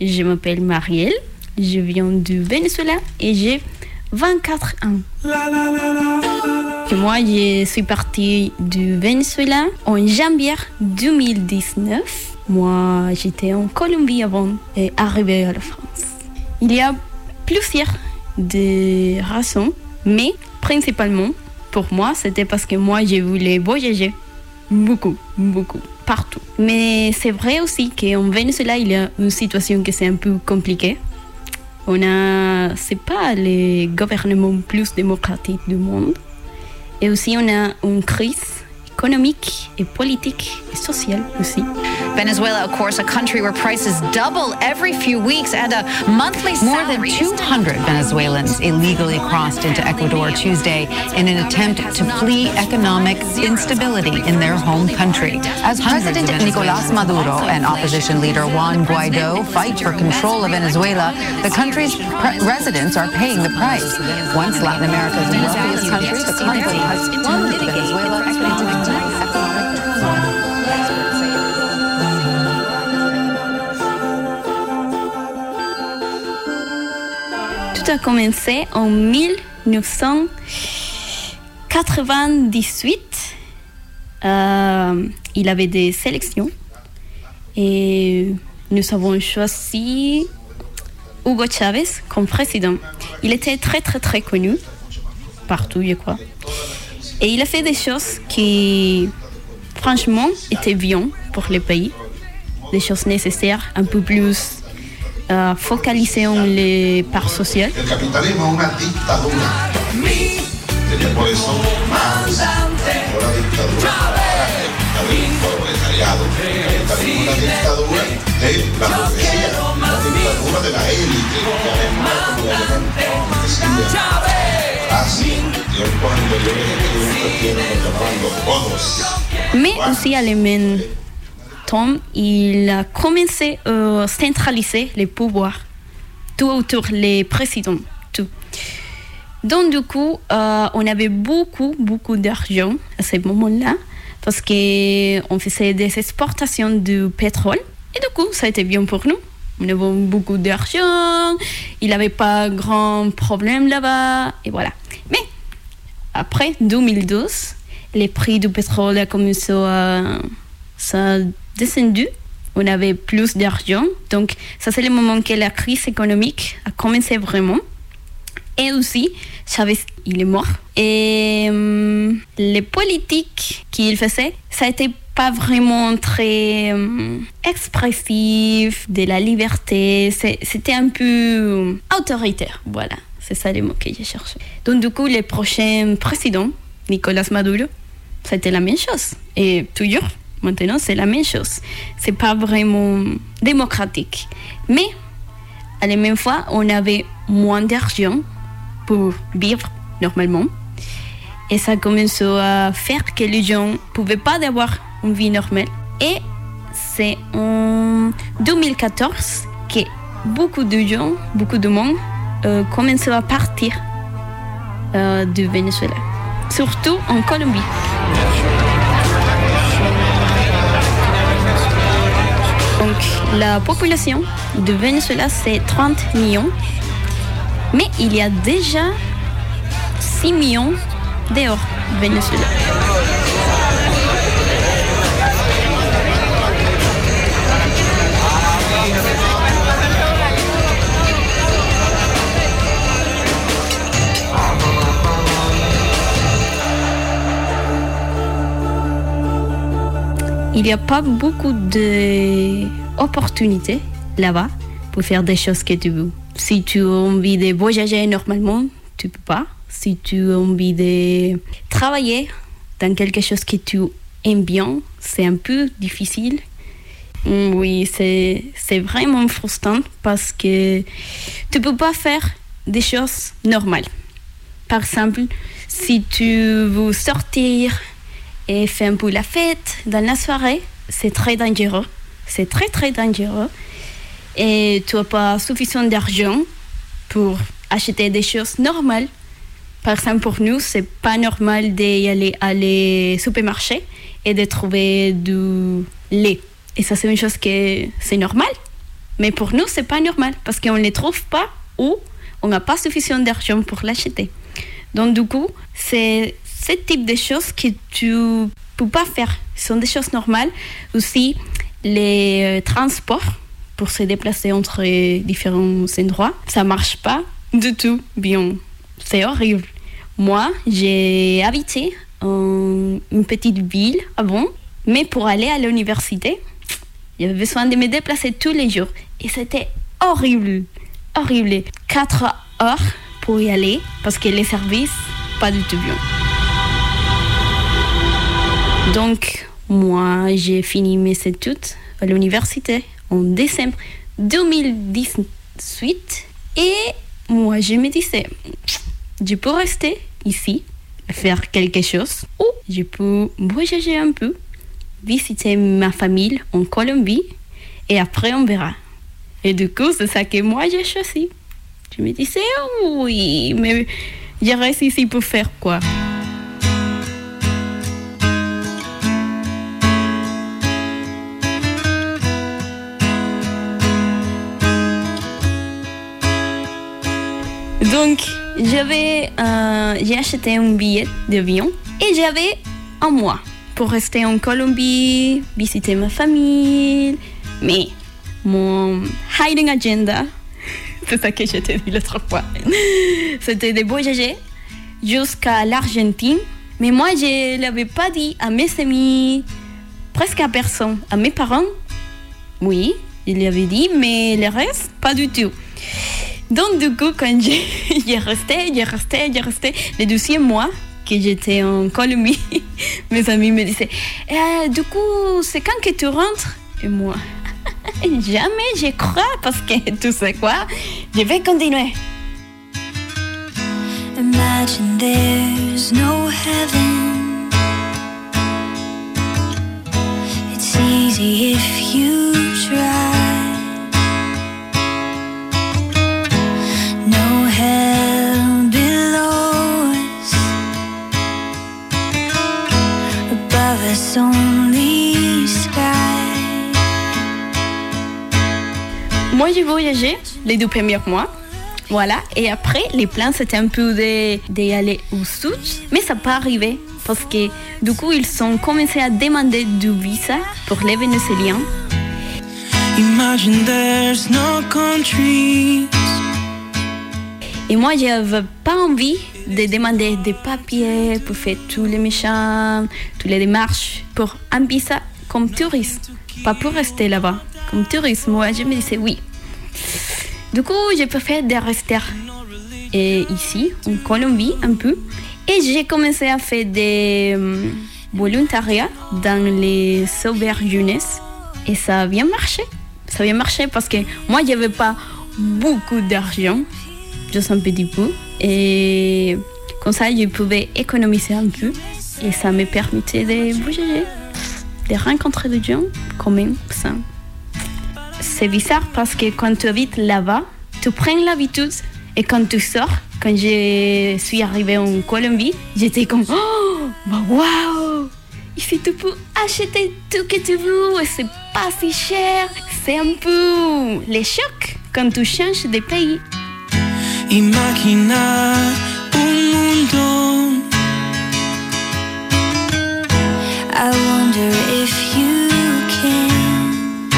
Je m'appelle Marielle, je viens du Venezuela et j'ai 24 ans. Et moi, je suis partie du Venezuela en janvier 2019. Moi, j'étais en Colombie avant d'arriver à la France. Il y a plusieurs de raisons, mais principalement, pour moi, c'était parce que moi, je voulais voyager. Beaucoup, beaucoup, Mais c'est vrai aussi qu'en Venezuela, il y a une situation qui est un peu compliquée. On a, c'est pas les gouvernements plus démocratiques du monde. Et aussi, on a une crise économique et politique et sociale aussi. Venezuela, of course, a country where prices double every few weeks and a monthly More than 200 Venezuelans illegally crossed into Ecuador Tuesday in an attempt to flee economic instability in their home country. As President Nicolas Maduro and opposition leader Juan Guaido fight for control of Venezuela, the country's residents are paying the price. Once Latin America's wealthiest country, the country has plunged Venezuela Tout a commencé en 1998. Euh, il avait des sélections et nous avons choisi Hugo Chavez comme président. Il était très très très connu partout, je crois. Et il a fait des choses qui, franchement, étaient bien pour le pays. Des choses nécessaires, un peu plus focalisées sur les parts sociales. El capitalismo es una dictadura. Sería por eso más dictadura dictadura de la burguesía, dictadura de la élite, que además como elemento que sigue así, tiempos anteriores que tienen lo llamaban los godos. Mais aussi à il a commencé à centraliser les pouvoirs tout autour les présidents, tout. Donc du coup, euh, on avait beaucoup, beaucoup d'argent à ce moment-là parce qu'on faisait des exportations de pétrole et du coup, ça a été bien pour nous. On avait beaucoup d'argent, il n'avait pas grand problème là-bas et voilà. Mais après 2012, les prix du pétrole ont commencé à, ça a descendu. On avait plus d'argent. Donc, ça, c'est le moment que la crise économique a commencé vraiment. Et aussi, il est mort. Et hum, les politiques qu'il faisait, ça été pas vraiment très hum, expressif de la liberté. C'était un peu hum, autoritaire. Voilà, c'est ça le mot que j'ai cherché. Donc, du coup, le prochain président, Nicolas Maduro, c'était la même chose. Et toujours, maintenant, c'est la même chose. C'est pas vraiment démocratique. Mais, à la même fois, on avait moins d'argent pour vivre normalement. Et ça commence à faire que les gens ne pouvaient pas avoir une vie normale. Et c'est en 2014 que beaucoup de gens, beaucoup de monde, euh, commencent à partir euh, du Venezuela. Surtout en Colombie. Donc la population de Venezuela, c'est 30 millions. Mais il y a déjà 6 millions dehors Venezuela. Il n'y a pas beaucoup d'opportunités là-bas pour faire des choses que tu veux. Si tu as envie de voyager normalement, tu peux pas. Si tu as envie de travailler dans quelque chose que tu aimes bien, c'est un peu difficile. Mm, Oui, c'est c'est vraiment frustrant parce que tu peux pas faire des choses normales. Par exemple, si tu veux sortir et faire un peu la fête dans la soirée, c'est très dangereux. C'est très très dangereux. Et tu n'as pas suffisamment d'argent pour acheter des choses normales. Par exemple, pour nous, c'est pas normal d'y aller à les supermarchés et de trouver du lait. Et ça, c'est une chose que c'est normal. Mais pour nous, c'est pas normal parce qu'on ne les trouve pas ou on n'a pas suffisamment d'argent pour l'acheter. Donc du coup, c'est ce type de choses que tu peux pas faire. Ce sont des choses normales. Aussi, les euh, transports pour se déplacer entre différents endroits, ça marche pas du tout bien. C'est horrible. Moi, j'ai habité en une petite ville avant, mais pour aller à l'université, j'avais besoin de me déplacer tous les jours. Et c'était horrible, horrible. Quatre heures pour y aller, parce que les services, pas du tout bien. Donc, moi, j'ai fini mes études à l'université en décembre 2018. Et moi, je me disais, je peux rester ici, faire quelque chose, ou je peux voyager un peu, visiter ma famille en Colombie, et après on verra. Et du coup, c'est ça que moi j'ai choisi. Je me disais, oui, mais je reste ici pour faire quoi? Donc, j'avais, j'ai acheté un billet d'avion et j'avais un mois pour rester en Colombie, visiter ma famille. Mais mon hiding agenda, c'est ça que je t'ai dit l'autre fois, c'était de voyager jusqu'à l'Argentine. Mais moi, je ne l'avais pas dit à mes amis, presque à personne. À mes parents, oui, je l'avais dit, mais le reste, pas du tout. Donc, du coup, quand j'ai resté, j'ai resté, j'ai resté, le deuxième mois que j'étais en Colombie, mes amis me disaient eh, Du coup, c'est quand que tu rentres? Et moi, jamais je crois parce que tu sais quoi, je vais continuer. Imagine there's no heaven. It's easy if you try. Moi, j'ai voyagé les deux premiers mois. Voilà. Et après, les plans, c'était un peu d'aller au sud. Mais ça n'a pas arrivé. Parce que du coup, ils ont commencé à demander du visa pour les Vénézuéliens. Imagine there's no country. Et moi, je n'avais pas envie de demander des papiers pour faire tous les méchants, toutes les démarches pour un visa comme touriste, pas pour rester là-bas. Comme touriste, moi, je me disais oui. Du coup, préfère de rester et ici, en Colombie, un peu. Et j'ai commencé à faire des euh, volontariats dans les sauvegardes jeunesse. Et ça a bien marché. Ça a bien marché parce que moi, je n'avais pas beaucoup d'argent, juste un petit peu. Et comme ça, je pouvais économiser un peu. Et ça me permettait de bouger, de rencontrer des gens quand même. C'est bizarre parce que quand tu habites là-bas, tu prends l'habitude. Et quand tu sors, quand je suis arrivée en Colombie, j'étais comme Oh, bah, waouh! Ici, tu peux acheter tout que tu veux et c'est pas si cher. C'est un peu les chocs quand tu changes de pays. Imagina un mundo. I wonder if you can.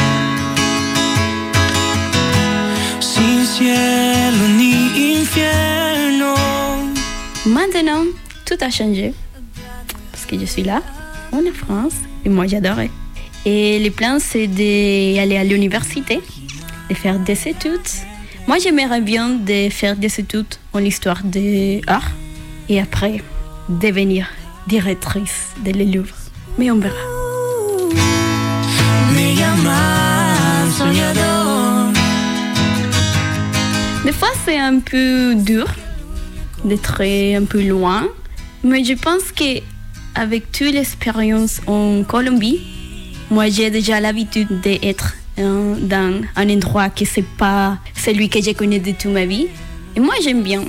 Sin cielo ni infierno. Maintenant, tout a changé. Parce que je suis là, en France, et moi j'adorais. Et les plans, c'est d'aller à l'université, de faire des études moi, j'aimerais bien de faire des études en histoire de l'art et après devenir directrice de le Louvre. Mais on verra. Des fois, c'est un peu dur d'être un peu loin, mais je pense que avec toute l'expérience en Colombie, moi j'ai déjà l'habitude d'être Hein, dans un endroit qui c'est pas celui que j'ai connu de toute ma vie. Et moi, j'aime bien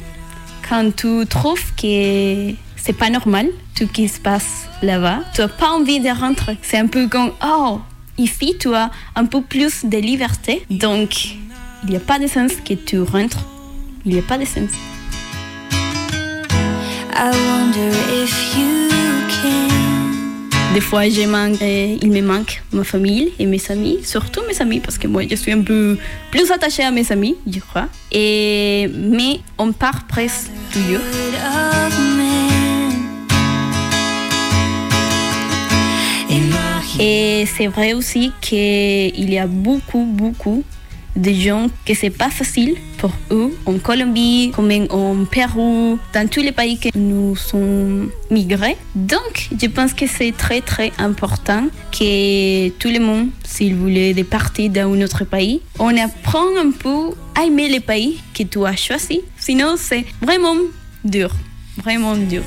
quand tu trouves que c'est pas normal tout ce qui se passe là-bas. Tu n'as pas envie de rentrer. C'est un peu comme, oh, Ici, tu as un peu plus de liberté, donc il n'y a pas de sens que tu rentres. Il n'y a pas de sens. I wonder if you. Des fois, je manque, euh, il me manque ma famille et mes amis, surtout mes amis, parce que moi, je suis un peu plus attachée à mes amis, je crois. Et, mais on part presque toujours. Et c'est vrai aussi qu'il y a beaucoup, beaucoup de gens que c'est pas facile pour eux en Colombie, comme en Pérou, dans tous les pays que nous sommes migrés. Donc, je pense que c'est très, très important que tout le monde, s'il voulait partir dans un autre pays, on apprend un peu à aimer le pays que tu as choisi. Sinon, c'est vraiment dur, vraiment dur.